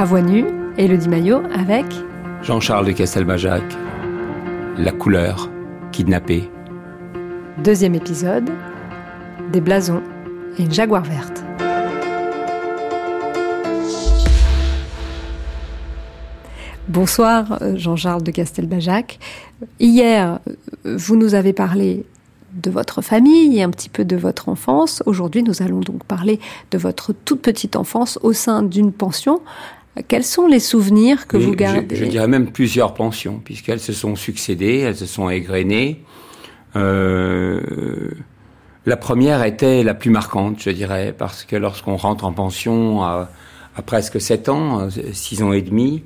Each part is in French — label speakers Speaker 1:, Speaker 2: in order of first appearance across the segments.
Speaker 1: À voix nue, Elodie Maillot avec
Speaker 2: Jean-Charles de Castelbajac, La couleur, kidnappé.
Speaker 1: Deuxième épisode, des blasons et une jaguar verte. Bonsoir Jean-Charles de Castelbajac. Hier, vous nous avez parlé de votre famille et un petit peu de votre enfance. Aujourd'hui, nous allons donc parler de votre toute petite enfance au sein d'une pension. Quels sont les souvenirs que vous gardez
Speaker 2: je, dirais même plusieurs pensions, puisqu'elles se sont succédées, elles se sont égrenées. Euh, la première était la plus marquante, je dirais, parce que lorsqu'on rentre en pension à, presque 7 ans, 6 ans et demi,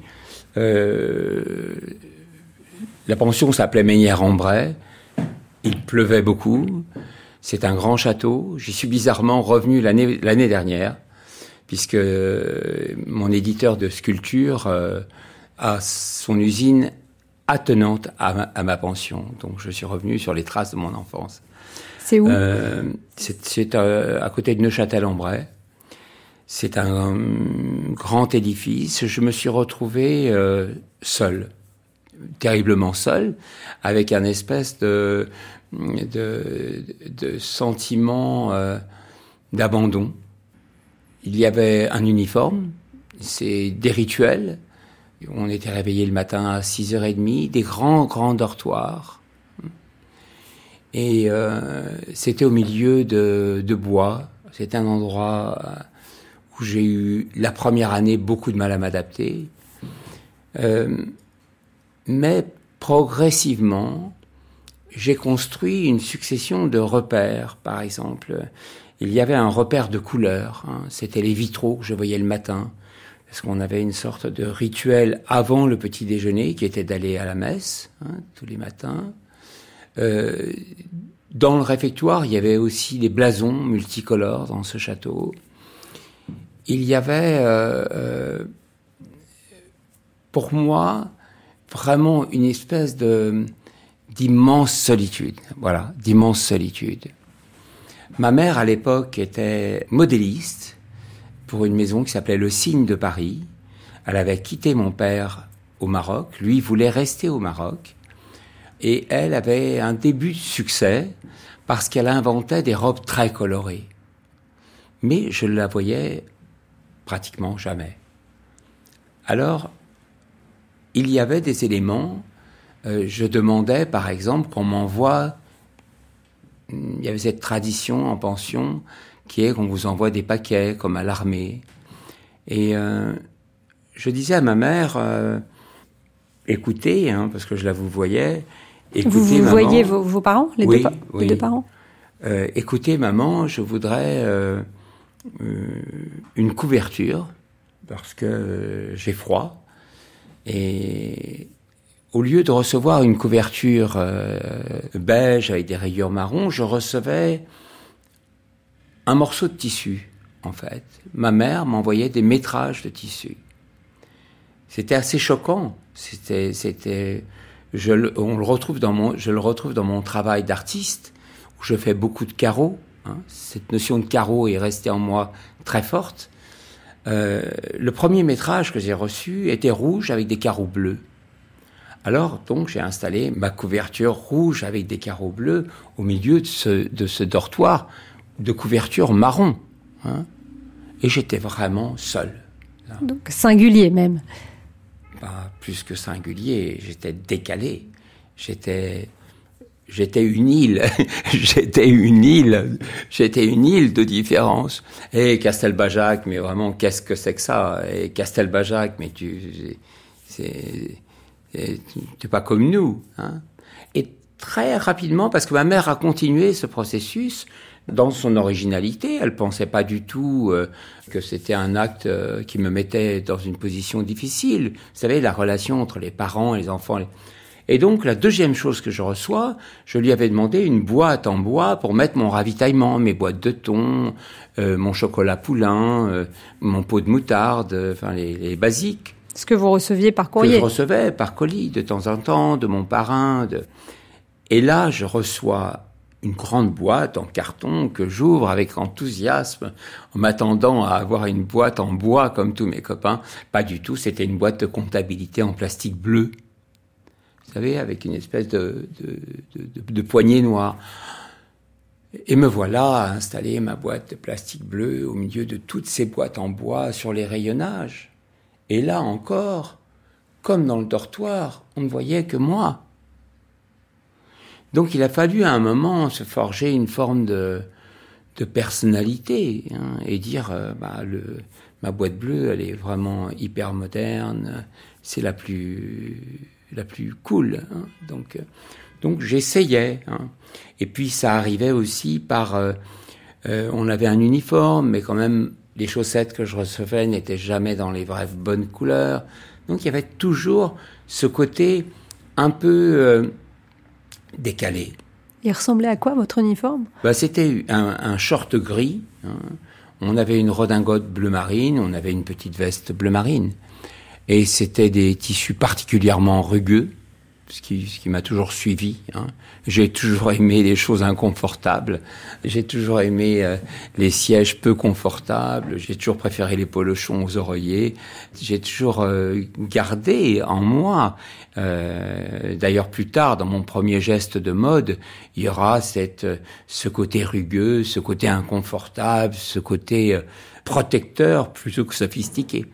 Speaker 2: euh, la pension s'appelait Meunière-en-Bray. Il pleuvait beaucoup. C'est un grand château. J'y suis bizarrement revenu l'année dernière, puisque mon éditeur de sculpture euh, a son usine attenante à ma, pension. Donc je suis revenu sur les traces de mon enfance.
Speaker 1: C'est où? Euh,
Speaker 2: C'est euh, à côté de Neuchâtel-en-Bray. C'est un grand édifice. Je me suis retrouvé seul, terriblement seul, avec un espèce de de, de sentiment euh, d'abandon. Il y avait un uniforme, c'est des rituels. On était réveillé le matin à 6h30, des grands, grands dortoirs. Et euh, c'était au milieu de, de bois. C'était un endroit où j'ai eu la première année beaucoup de mal à m'adapter. Euh, mais progressivement, j'ai construit une succession de repères, par exemple. Il y avait un repère de couleurs, hein. c'était les vitraux que je voyais le matin, parce qu'on avait une sorte de rituel avant le petit déjeuner qui était d'aller à la messe hein, tous les matins. Euh, dans le réfectoire, il y avait aussi des blasons multicolores dans ce château. Il y avait, euh, euh, pour moi, vraiment une espèce d'immense solitude. Voilà, d'immense solitude. Ma mère, à l'époque, était modéliste pour une maison qui s'appelait Le Cygne de Paris. Elle avait quitté mon père au Maroc. Lui voulait rester au Maroc. Et elle avait un début de succès parce qu'elle inventait des robes très colorées. Mais je ne la voyais pratiquement jamais. Alors, il y avait des éléments euh, je demandais, par exemple, qu'on m'envoie. Il y avait cette tradition en pension qui est qu'on vous envoie des paquets, comme à l'armée. Et euh, je disais à ma mère, euh, écoutez, hein, parce que je la vous voyais.
Speaker 1: Écoutez, vous, vous voyez vos, parents, les, deux, les deux, parents?
Speaker 2: Écoutez, maman, je voudrais une couverture parce que j'ai froid. Et au lieu de recevoir une couverture euh, beige avec des rayures marron, je recevais un morceau de tissu, en fait. Ma mère m'envoyait des métrages de tissu. C'était assez choquant. C'était, c'était, je, on le retrouve dans mon, je le retrouve dans mon travail d'artiste, où je fais beaucoup de carreaux. Hein. Cette notion de carreau est restée en moi très forte. Euh, le premier métrage que j'ai reçu était rouge avec des carreaux bleus. Alors, donc, j'ai installé ma couverture rouge avec des carreaux bleus au milieu de ce, dortoir de couverture marron. Hein. et j'étais vraiment seul.
Speaker 1: Donc, singulier même.
Speaker 2: Pas plus que singulier, j'étais décalé. J'étais. J'étais une île, j'étais une île, j'étais une île de différence. Et Castelbajac, mais vraiment, qu'est-ce que c'est que ça? Et Castelbajac, mais tu, c'est, tu pas comme nous. Hein. Et très rapidement, parce que ma mère a continué ce processus dans son originalité, elle pensait pas du tout euh, que c'était un acte euh, qui me mettait dans une position difficile. Vous savez, la relation entre les parents et les enfants. Et donc, la deuxième chose que je reçois, je lui avais demandé une boîte en bois pour mettre mon ravitaillement, mes boîtes de thon, euh, mon chocolat poulain, mon pot de moutarde, enfin les, les basiques.
Speaker 1: Ce que vous receviez par courrier Que
Speaker 2: je recevais par colis de temps en temps, de mon parrain. De... Et là, je reçois une grande boîte en carton que j'ouvre avec enthousiasme en m'attendant à avoir une boîte en bois comme tous mes copains. Pas du tout, c'était une boîte de comptabilité en plastique bleu. Vous savez, avec une espèce de, de, poignée noire. Et me voilà à installer ma boîte de plastique bleu au milieu de toutes ces boîtes en bois sur les rayonnages. Et là encore, comme dans le dortoir, on ne voyait que moi. Donc il a fallu à un moment se forger une forme de, personnalité hein, et dire euh, bah, ma boîte bleue elle est vraiment hyper moderne, c'est la plus la plus cool. Hein. donc euh, donc j'essayais. Hein. Et puis ça arrivait aussi par euh, on avait un uniforme, mais quand même les chaussettes que je recevais n'étaient jamais dans les vraies bonnes couleurs. Donc il y avait toujours ce côté un peu décalé.
Speaker 1: Il ressemblait à quoi votre uniforme?
Speaker 2: Bah, C'était un, short gris. Hein. On avait une redingote bleu marine, on avait une petite veste bleu marine. Et c'était des tissus particulièrement rugueux ce qui, qui m'a toujours suivi. Hein. J'ai toujours aimé les choses inconfortables. J'ai toujours aimé euh, les sièges peu confortables. J'ai toujours préféré les polochons aux oreillers. J'ai toujours euh, gardé en moi. Euh, D'ailleurs, plus tard, dans mon premier geste de mode, il y aura cette, ce côté rugueux, ce côté inconfortable, ce côté protecteur plutôt que sophistiqué.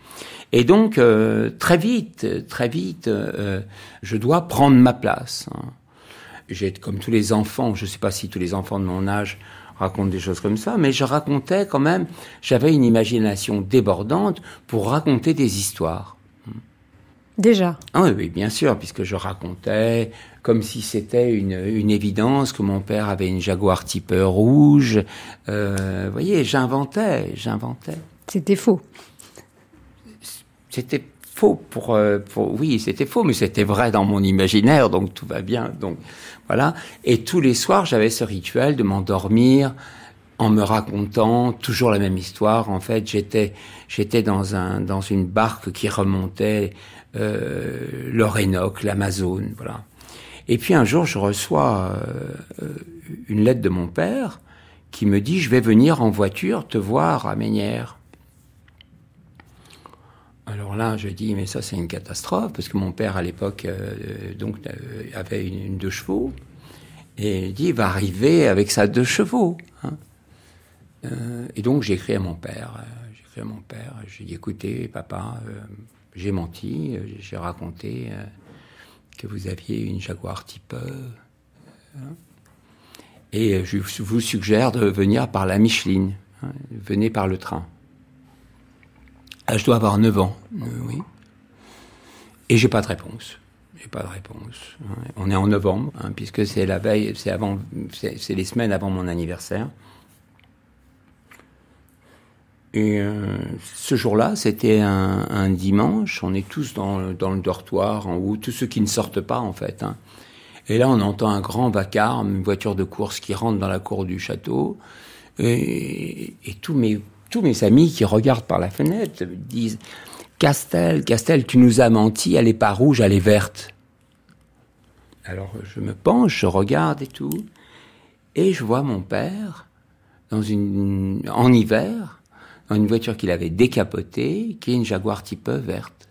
Speaker 2: Et donc, euh, très vite, très vite, euh, je dois prendre ma place. Hein. J'ai, comme tous les enfants, je ne sais pas si tous les enfants de mon âge racontent des choses comme ça, mais je racontais quand même, j'avais une imagination débordante pour raconter des histoires.
Speaker 1: Déjà?
Speaker 2: Ah oui, bien sûr, puisque je racontais comme si c'était une, une, évidence que mon père avait une Jaguar type rouge. Euh, vous voyez, j'inventais, j'inventais.
Speaker 1: C'était faux
Speaker 2: c'était faux pour, euh, pour oui, c'était faux, mais c'était vrai dans mon imaginaire, donc tout va bien. Donc voilà. Et tous les soirs, j'avais ce rituel de m'endormir en me racontant toujours la même histoire. En fait, j'étais j'étais dans un dans une barque qui remontait euh, l'Orénoque, l'Amazone, voilà. Et puis un jour, je reçois euh, une lettre de mon père qui me dit je vais venir en voiture te voir à Ménières. Alors là, je dis, mais ça, c'est une catastrophe, parce que mon père, à l'époque, euh, euh, avait une, deux chevaux, et il dit, il va arriver avec sa deux chevaux. Hein. Et donc, j'ai écrit à mon père. j'ai à mon père. J'ai dit, écoutez, papa, j'ai menti, j'ai raconté que vous aviez une Jaguar type hein. et je vous suggère de venir par la Micheline. Hein. venez par le train. Ah, je dois avoir 9 ans, euh, oui. Et j'ai pas de réponse. J'ai pas de réponse. On est en novembre, hein, puisque c'est la veille, c'est avant, c'est les semaines avant mon anniversaire. Et euh, ce jour-là, c'était un, dimanche. On est tous dans, le dortoir en haut, tous ceux qui ne sortent pas en fait. Hein. Et là, on entend un grand vacarme, une voiture de course qui rentre dans la cour du château. Et, et tous mes tous mes amis qui regardent par la fenêtre disent Castel, Castel, tu nous as menti, elle est pas rouge, elle est verte. Alors je me penche, je regarde et tout, et je vois mon père dans une, en hiver, dans une voiture qu'il avait décapotée, qui est une Jaguar type verte.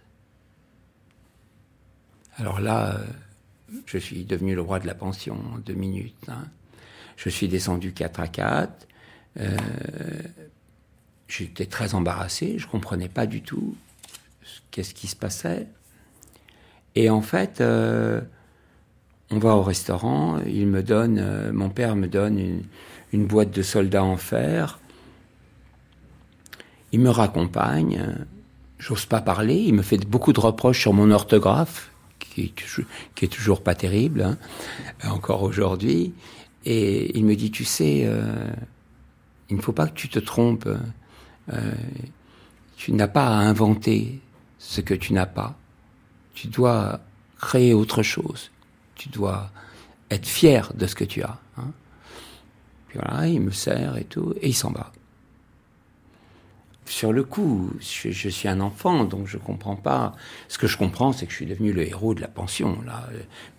Speaker 2: Alors là, je suis devenu le roi de la pension en deux minutes. Hein. Je suis descendu 4 à 4. Euh, J'étais très embarrassé, je comprenais pas du tout qu'est-ce qui se passait. Et en fait, euh, on va au restaurant, il me donne, euh, mon père me donne une, boîte de soldats en fer. Il me raccompagne, j'ose pas parler, il me fait beaucoup de reproches sur mon orthographe, qui qui est toujours pas terrible, hein, encore aujourd'hui. Et il me dit, tu sais, euh, il ne faut pas que tu te trompes. Euh, tu n'as pas à inventer ce que tu n'as pas. Tu dois créer autre chose. Tu dois être fier de ce que tu as. Hein. Puis voilà, il me sert et tout, et il s'en va. Sur le coup, je, suis un enfant, donc je comprends pas. Ce que je comprends, c'est que je suis devenu le héros de la pension. Là,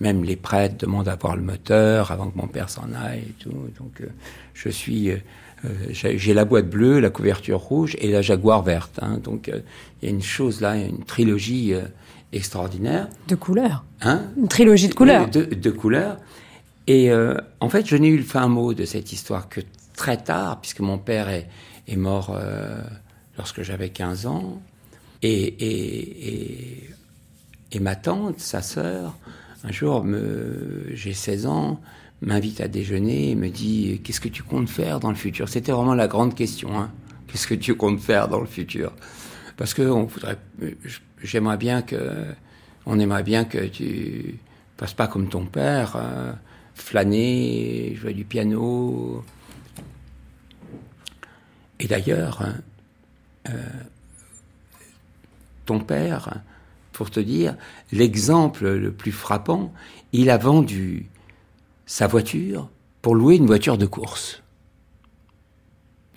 Speaker 2: même les prêtres demandent à voir le moteur avant que mon père s'en aille et tout. Donc, euh, je suis, euh, euh, j'ai la boîte bleue, la couverture rouge et la jaguar verte. Hein. donc, il y a une chose là, une trilogie extraordinaire.
Speaker 1: De couleurs. Hein? Une trilogie de couleurs.
Speaker 2: De, de couleurs. Et en fait, je n'ai eu le fin mot de cette histoire que très tard, puisque mon père est, est mort lorsque j'avais 15 ans. Et, et, et, ma tante, sa sœur, un jour, j'ai 16 ans, m'invite à déjeuner et me dit Qu'est-ce que tu comptes faire dans le futur? C'était vraiment la grande question. Hein. Qu'est-ce que tu comptes faire dans le futur? Parce que voudrait, j'aimerais bien que, on aimerait bien que tu passes pas comme ton père, euh, flâner, jouer du piano. Et d'ailleurs, hein, euh, ton père, pour te dire, l'exemple le plus frappant, il a vendu sa voiture pour louer une voiture de course.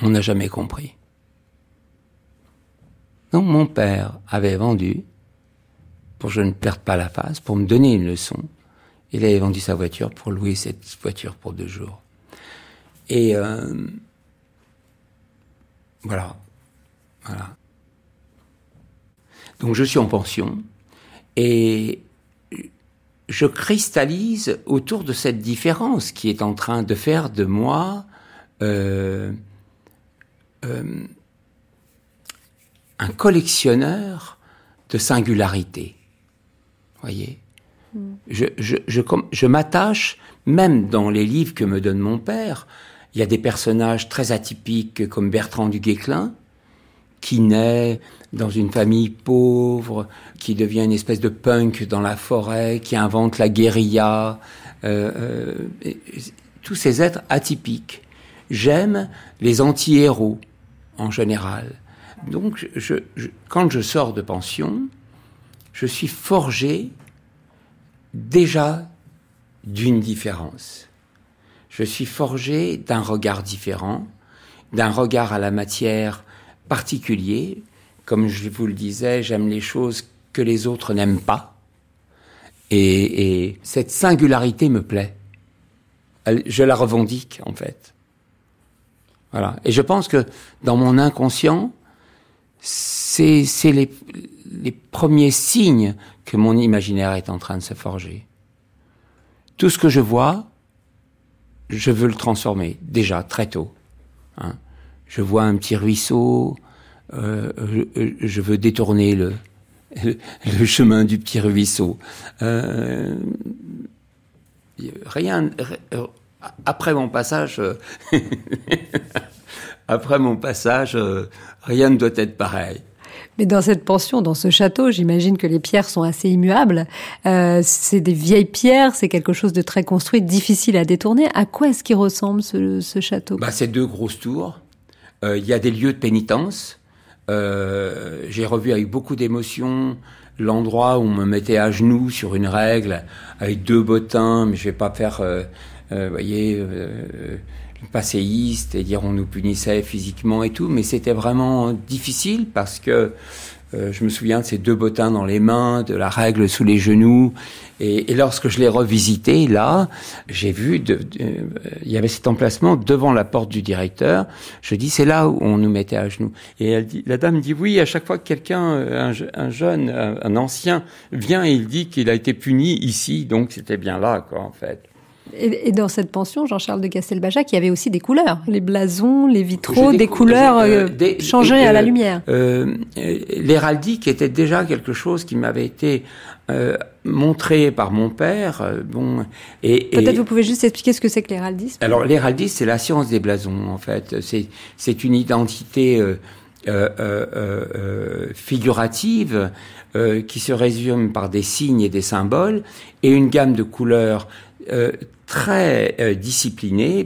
Speaker 2: On n'a jamais compris. Donc mon père avait vendu, pour que je ne perde pas la face, pour me donner une leçon, il avait vendu sa voiture pour louer cette voiture pour deux jours. Et euh, voilà, voilà. Donc je suis en pension et je cristallise autour de cette différence qui est en train de faire de moi euh, euh, un collectionneur de singularité. Voyez, hmm. je, je, je, je m'attache, même dans les livres que me donne mon père, il y a des personnages très atypiques comme Bertrand du Guesclin, qui naît dans une famille pauvre, qui devient une espèce de punk dans la forêt, qui invente la guérilla, euh, euh, tous ces êtres atypiques. J'aime les anti-héros en général. Donc, je, quand je sors de pension, je suis forgé déjà d'une différence. Je suis forgé d'un regard différent, d'un regard à la matière particulier. Comme je vous le disais, j'aime les choses que les autres n'aiment pas. Et, cette singularité me plaît. je la revendique, en fait. Voilà. Et je pense que dans mon inconscient, c'est les, les premiers signes que mon imaginaire est en train de se forger. Tout ce que je vois, je veux le transformer, déjà, très tôt. Hein je vois un petit ruisseau, euh, je, veux détourner le, le, chemin du petit ruisseau. Euh, rien. Après mon passage, après mon passage, rien ne doit être pareil.
Speaker 1: Mais dans cette pension, dans ce château, j'imagine que les pierres sont assez immuables. Euh, c'est des vieilles pierres, c'est quelque chose de très construit, difficile à détourner. À quoi est-ce qu'il ressemble ce, ce château?
Speaker 2: Bah, C'est deux grosses tours euh, il y a des lieux de pénitence. Euh, j'ai revu avec beaucoup d'émotion l'endroit où on me mettait à genoux sur une règle avec deux bottins, mais je vais pas faire, euh, vous voyez, le passéiste et dire on nous punissait physiquement et tout, mais c'était vraiment difficile parce que euh, je me souviens de ces deux bottins dans les mains, de la règle sous les genoux. Et, lorsque je l'ai revisité, là, j'ai vu, de, il y avait cet emplacement devant la porte du directeur. Je dis, c'est là où on nous mettait à genoux. Et elle dit, la dame dit, oui, à chaque fois que quelqu'un, un, un, jeune, un, ancien vient et il dit qu'il a été puni ici, donc c'était bien là, quoi, en fait.
Speaker 1: Et, dans cette pension, Jean-Charles de Castelbajac, il y avait aussi des couleurs, les blasons, les vitraux, des, couleurs euh, euh changées à la euh, lumière.
Speaker 2: Euh, L'héraldique était déjà quelque chose qui m'avait été montré par mon père. bon,
Speaker 1: et, peut-être vous pouvez juste expliquer ce que c'est que l'héraldisme?
Speaker 2: Alors l'héraldisme, c'est la science des blasons en fait. C'est c'est une identité figurative qui se résume par des signes et des symboles et une gamme de couleurs euh, très euh,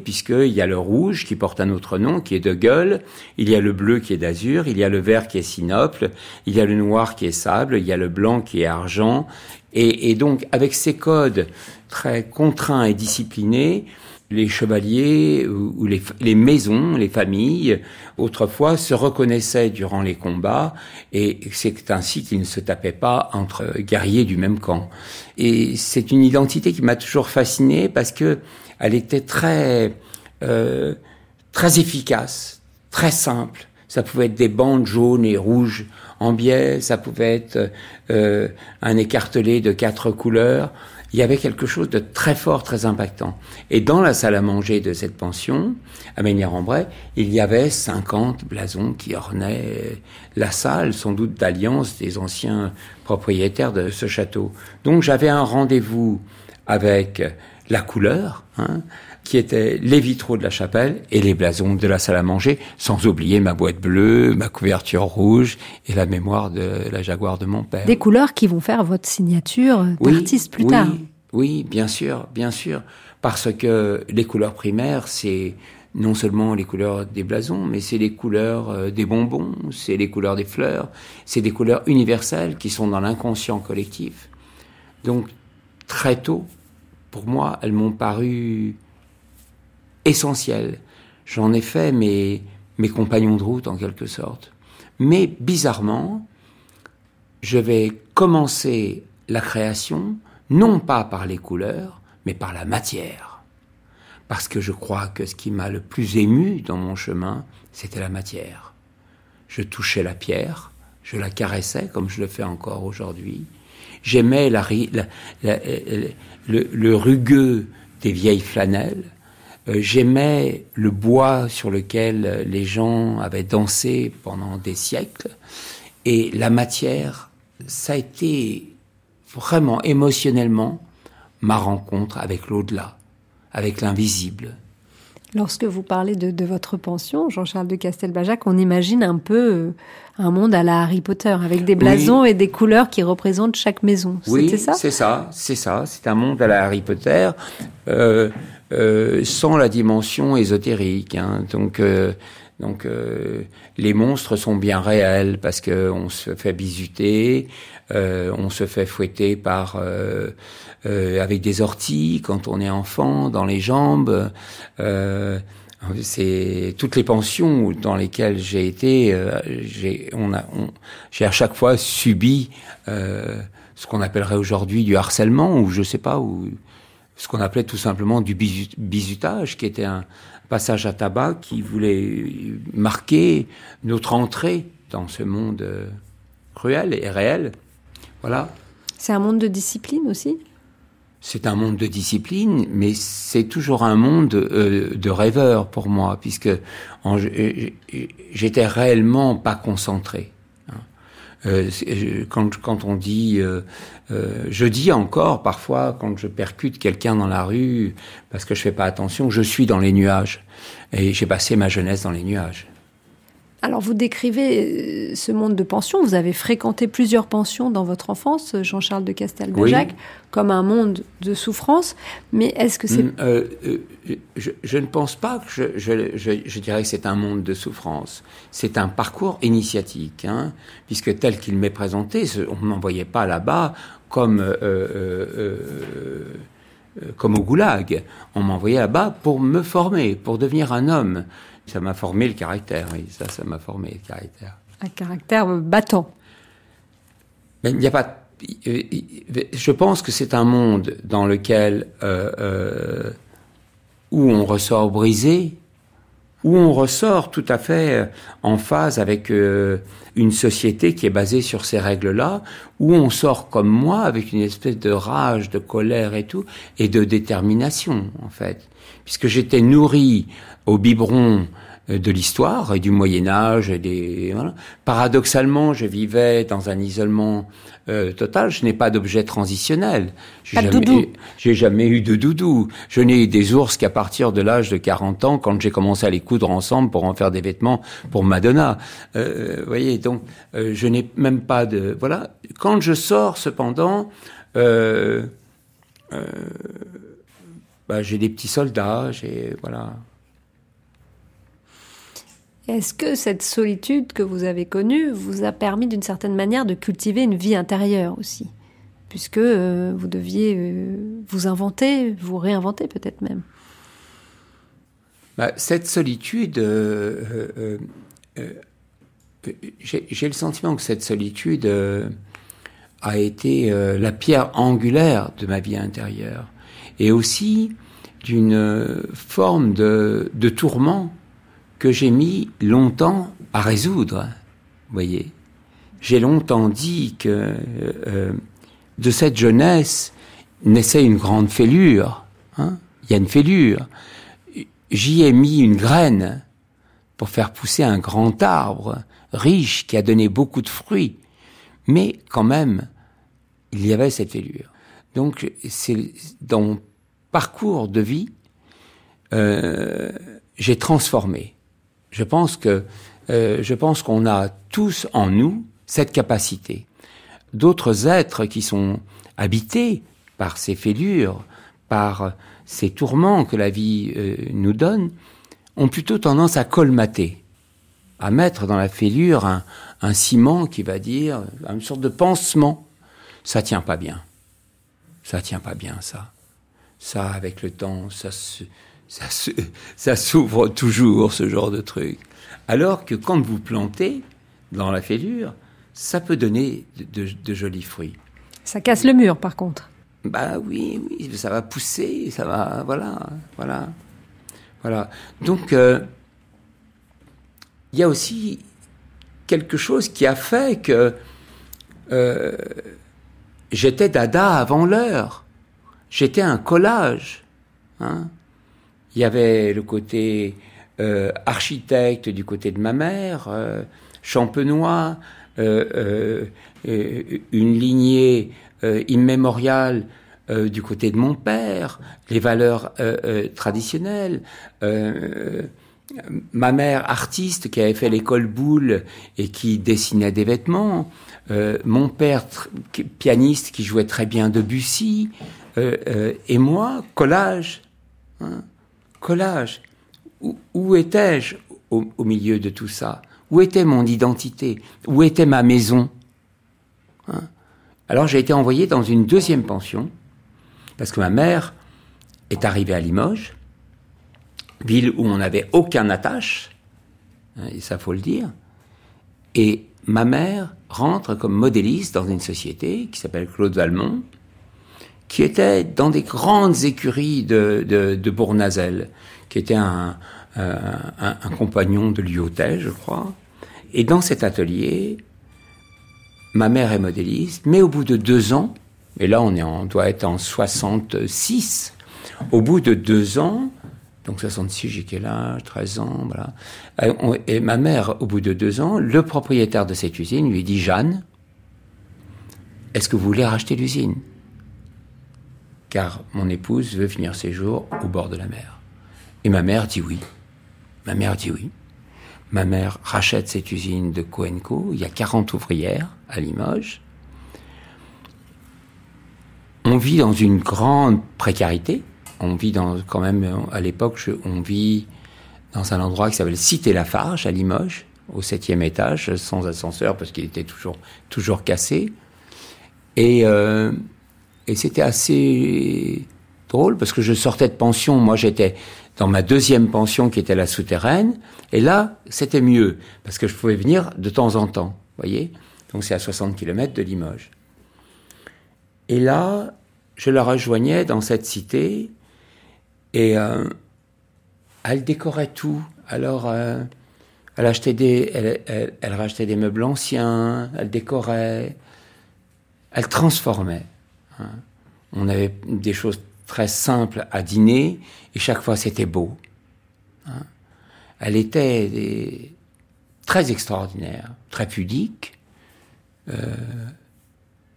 Speaker 2: puisqu'il y a le rouge qui porte un autre nom, qui est de gueule, il y a le bleu qui est d'azur, il y a le vert qui est sinople, il y a le noir qui est sable, il y a le blanc qui est argent. Et, et donc, avec ces codes très contraints et disciplinés, les chevaliers ou, les, maisons, les familles, autrefois se reconnaissaient durant les combats et c'est ainsi qu'ils ne se tapaient pas entre guerriers du même camp. Et c'est une identité qui m'a toujours fasciné parce que elle était très euh, très efficace, très simple. Ça pouvait être des bandes jaunes et rouges en biais, ça pouvait être euh, un écartelé de quatre couleurs il y avait quelque chose de très fort, très impactant. Et dans la salle à manger de cette pension, à Ménière-en-Bray, il y avait 50 blasons qui ornaient la salle, sans doute d'alliance des anciens propriétaires de ce château. Donc j'avais un rendez-vous avec la couleur, hein, qui étaient les vitraux de la chapelle et les blasons de la salle à manger, sans oublier ma boîte bleue, ma couverture rouge et la mémoire de la Jaguar de mon père.
Speaker 1: Des couleurs qui vont faire votre signature d'artiste plus tard.
Speaker 2: Oui, bien sûr, bien sûr, parce que les couleurs primaires, c'est non seulement les couleurs des blasons, mais c'est les couleurs euh, des bonbons, c'est les couleurs des fleurs, c'est des couleurs universelles qui sont dans l'inconscient collectif. Donc, très tôt, pour moi, elles m'ont paru essentiel. J'en ai fait mes, mes compagnons de route en quelque sorte. Mais bizarrement, je vais commencer la création non pas par les couleurs, mais par la matière. Parce que je crois que ce qui m'a le plus ému dans mon chemin, c'était la matière. Je touchais la pierre, je la caressais comme je le fais encore aujourd'hui. J'aimais la, le, rugueux des vieilles flanelles, euh, j'aimais le bois sur lequel les gens avaient dansé pendant des siècles. Et la matière, ça a été vraiment émotionnellement ma rencontre avec l'au-delà, avec l'invisible.
Speaker 1: Lorsque vous parlez de, votre pension, Jean-Charles de Castelbajac, on imagine un peu euh, un monde à la Harry Potter, avec des blasons et des couleurs qui représentent chaque maison.
Speaker 2: Oui, c'est ça? C'est ça, c'est ça. C'est un monde à la Harry Potter. Euh, euh, sans la dimension ésotérique. Hein. Donc, euh, donc euh, les monstres sont bien réels parce que on se fait bisuter, on se fait fouetter par avec des orties quand on est enfant dans les jambes. c'est toutes les pensions dans lesquelles j'ai été. j'ai on a j'ai à chaque fois subi ce qu'on appellerait aujourd'hui du harcèlement ou je sais pas ou ce qu'on appelait tout simplement du bizutage, qui était un passage à tabac qui voulait marquer notre entrée dans ce monde euh, cruel et réel. Voilà.
Speaker 1: C'est un monde de discipline aussi?
Speaker 2: C'est un monde de discipline, mais c'est toujours un monde euh, de rêveurs pour moi, puisque j'étais réellement pas concentré. Euh, quand, quand, on dit, euh, euh, je dis encore parfois quand je percute quelqu'un dans la rue parce que je fais pas attention, je suis dans les nuages et j'ai passé ma jeunesse dans les nuages.
Speaker 1: Alors vous décrivez ce monde de pension, vous avez fréquenté plusieurs pensions dans votre enfance, Jean-Charles de Castelbajac, comme un monde de souffrance, mais est-ce que c'est... Mm,
Speaker 2: euh, euh, je, ne pense pas que je, dirais que c'est un monde de souffrance. C'est un parcours initiatique, hein, puisque tel qu'il m'est présenté, on ne m'envoyait pas là-bas comme... Euh, comme au goulag. On m'envoyait là-bas pour me former, pour devenir un homme. Ça m'a formé le caractère, oui, ça, ça m'a formé le caractère.
Speaker 1: Un caractère battant.
Speaker 2: Mais il n'y a pas. Je pense que c'est un monde dans lequel euh, euh, où on ressort brisé, où on ressort tout à fait en phase avec euh, une société qui est basée sur ces règles-là, où on sort comme moi avec une espèce de rage, de colère et tout, et de détermination en fait, puisque j'étais nourri au biberon euh, de l'histoire et du Moyen Âge et des paradoxalement je vivais dans un isolement euh, total. Je n'ai pas d'objet transitionnel.
Speaker 1: J'ai jamais,
Speaker 2: j'ai jamais eu de doudou. Je n'ai eu des ours qu'à partir de l'âge de 40 ans quand j'ai commencé à les coudre ensemble pour en faire des vêtements pour Madonna. Euh, vous voyez donc euh, je n'ai même pas de voilà. Quand je sors cependant euh, bah, j'ai des petits soldats j'ai voilà
Speaker 1: est-ce que cette solitude que vous avez connue vous a permis d'une certaine manière de cultiver une vie intérieure aussi? Puisque euh, vous deviez euh, vous inventer, vous réinventer peut-être même.
Speaker 2: bah, Cette solitude, euh, j'ai le sentiment que cette solitude a été la pierre angulaire de ma vie intérieure. Et aussi d'une forme de, de tourment que j'ai mis longtemps à résoudre. Voyez, j'ai longtemps dit que euh, euh, de cette jeunesse naissait une grande fêlure. Hein Il y a une fêlure. J'y ai mis une graine pour faire pousser un grand arbre riche qui a donné beaucoup de fruits. Mais quand même, il y avait cette fêlure. Donc, c'est dans mon parcours de vie, euh, j'ai transformé. Je pense que euh, je pense qu'on a tous en nous cette capacité. D'autres êtres qui sont habités par ces fêlures, par ces tourments que la vie euh, nous donne, ont plutôt tendance à colmater, à mettre dans la fêlure un, ciment qui va dire, une sorte de pansement. Ça tient pas bien. Ça tient pas bien, ça. Ça, avec le temps, ça ça, ça s'ouvre toujours, ce genre de truc. Alors que quand vous plantez dans la fêlure, ça peut donner de, jolis fruits.
Speaker 1: Ça casse le mur, par contre.
Speaker 2: Bah oui, oui, ça va pousser, ça va, voilà, voilà, voilà. Donc, euh, il y a aussi quelque chose qui a fait que euh, j'étais dada avant l'heure. J'étais un collage. Hein. Il y avait le côté euh, architecte du côté de ma mère, euh, champenois, euh, une lignée immémoriale du côté de mon père, les valeurs traditionnelles. ma mère artiste qui avait fait l'école boule et qui dessinait des vêtements. mon père pianiste qui jouait très bien Debussy. et moi, collage. Hein collage. Où, étais-je au, milieu de tout ça? Où était mon identité? Où était ma maison? Hein? Alors j'ai été envoyé dans une deuxième pension, parce que ma mère est arrivée à Limoges, ville où on n'avait aucun attache, hein, ça faut le dire, et ma mère rentre comme modéliste dans une société qui s'appelle Claude Valmont, qui était dans des grandes écuries de, de, Bournazel, qui était un, un, compagnon de Lyotet, je crois. Et dans cet atelier, ma mère est modéliste, mais au bout de deux ans, et là on, est en, doit être en 66, au bout de deux ans, donc 66, j'ai quel âge 13 ans, voilà. Euh, et ma mère, au bout de deux ans, le propriétaire de cette usine lui dit Jeanne, est-ce que vous voulez racheter l'usine? Car mon épouse veut finir ses jours au bord de la mer. Et ma mère dit oui. Ma mère dit oui. Ma mère rachète cette usine de Coenco. Il y a 40 ouvrières à Limoges. On vit dans une grande précarité. On vit dans, quand même, à l'époque, on vit dans un endroit qui s'appelle Cité Lafarge à Limoges, au septième étage, sans ascenseur parce qu'il était toujours, toujours cassé. Et euh, et c'était assez drôle parce que je sortais de pension. Moi, j'étais dans ma deuxième pension qui était la souterraine. Et là, c'était mieux parce que je pouvais venir de temps en temps. voyez Donc c'est à 60 km de Limoges. Et là, je la rejoignais dans cette cité et euh, elle décorait tout. Alors, euh, elle achetait des, elle, elle rachetait des meubles anciens, elle décorait, elle transformait. Hein. On avait des choses très simples à dîner et chaque fois c'était beau. Hein. Elle était très extraordinaire, très pudique. Euh,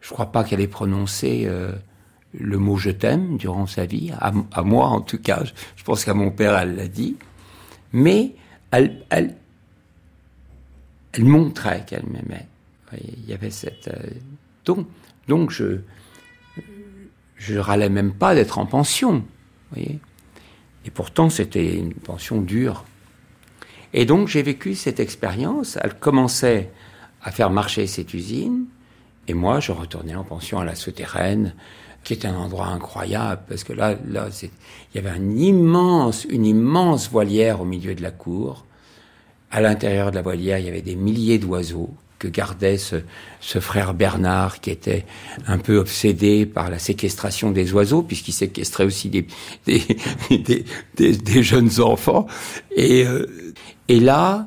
Speaker 2: je crois pas qu'elle ait prononcé euh, le mot je t'aime durant sa vie, à, moi en tout cas. Je pense qu'à mon père elle l'a dit, mais elle montrait qu'elle m'aimait. Il y avait cette euh, donc donc je je râlais même pas d'être en pension. Voyez et pourtant, c'était une pension dure. Et donc, j'ai vécu cette expérience. Elle commençait à faire marcher cette usine. Et moi, je retournais en pension à la souterraine, qui était un endroit incroyable parce que là, là, il y avait une immense voilière au milieu de la cour. À l'intérieur de la voilière, il y avait des milliers d'oiseaux que gardait ce, ce, frère Bernard qui était un peu obsédé par la séquestration des oiseaux puisqu'il séquestrait aussi des, des, des, des, jeunes enfants. Et, euh, et là,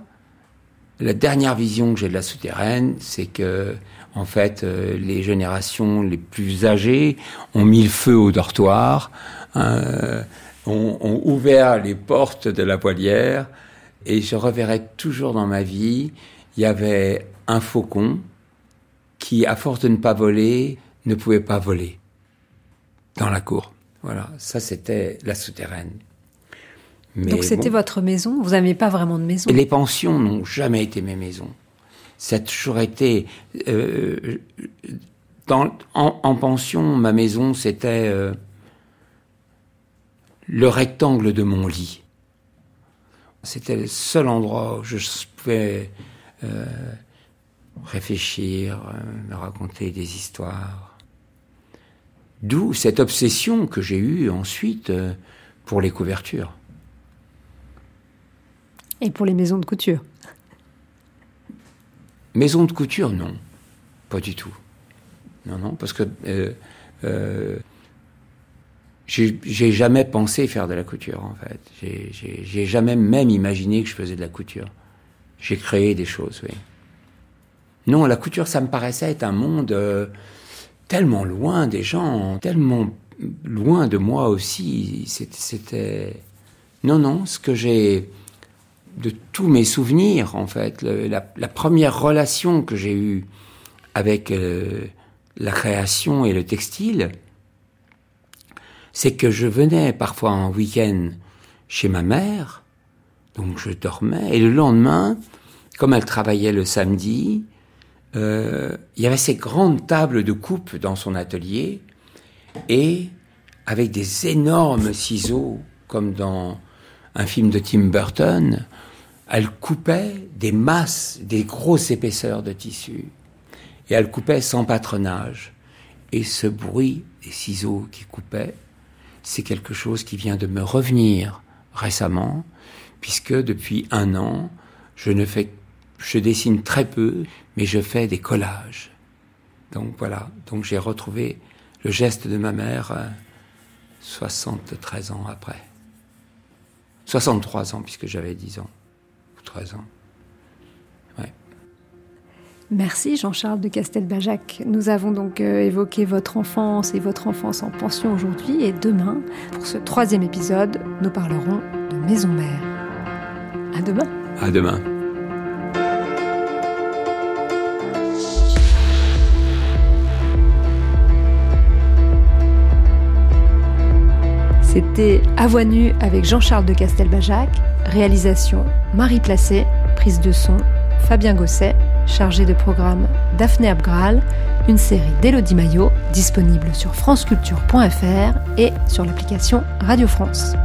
Speaker 2: la dernière vision que j'ai de la souterraine, c'est que en fait, euh, les générations les plus âgées ont mis le feu au dortoir, euh, ont, ont, ouvert les portes de la voilière, et je reverrai toujours dans ma vie, il y avait un faucon qui, à force de ne pas voler, ne pouvait pas voler dans la cour. Voilà, ça c'était la souterraine.
Speaker 1: Mais Donc c'était bon, votre maison? Vous n'aviez pas vraiment de maison?
Speaker 2: Les pensions n'ont jamais été mes maisons ça a toujours été euh, dans, en, en, pension. Ma maison, c'était euh, le rectangle de mon lit. C'était le seul endroit où je pouvais euh, réfléchir, euh, me raconter des histoires. D'où cette obsession que j'ai eue ensuite euh, pour les couvertures.
Speaker 1: Et pour les maisons de couture
Speaker 2: Maison de couture, non. Pas du tout. Non, non, parce que euh, euh, j'ai jamais pensé faire de la couture, en fait. J'ai jamais même imaginé que je faisais de la couture. J'ai créé des choses, oui. Non, la couture, ça me paraissait être un monde euh, tellement loin des gens, tellement loin de moi aussi. C'était... Non, non, ce que j'ai de tous mes souvenirs, en fait. La, première relation que j'ai eue avec euh, la création et le textile, c'est que je venais parfois en week-end chez ma mère, donc je dormais, et le lendemain, comme elle travaillait le samedi, euh, il y avait ces grandes tables de coupe dans son atelier, et avec des énormes ciseaux, comme dans un film de Tim Burton, elle coupait des masses, des grosses épaisseurs de tissu. Et elle coupait sans patronage. Et ce bruit des ciseaux qui coupaient, c'est quelque chose qui vient de me revenir récemment, puisque depuis un an, je ne fais, je dessine très peu, mais je fais des collages. Donc voilà. Donc j'ai retrouvé le geste de ma mère euh, 73 ans après. 63 ans, puisque j'avais 10 ans. 13 ans. Ouais.
Speaker 1: Merci Jean-Charles de Castelbajac. Nous avons donc euh, évoqué votre enfance et votre enfance en pension aujourd'hui et demain, pour ce troisième épisode, nous parlerons de Maison Mère. À demain.
Speaker 2: À demain.
Speaker 1: C'était À nue avec Jean-Charles de Castelbajac, réalisation Marie Placé, prise de son Fabien Gosset, chargé de programme Daphné Abgral, une série d'Elodie Maillot disponible sur franceculture.fr et sur l'application Radio France.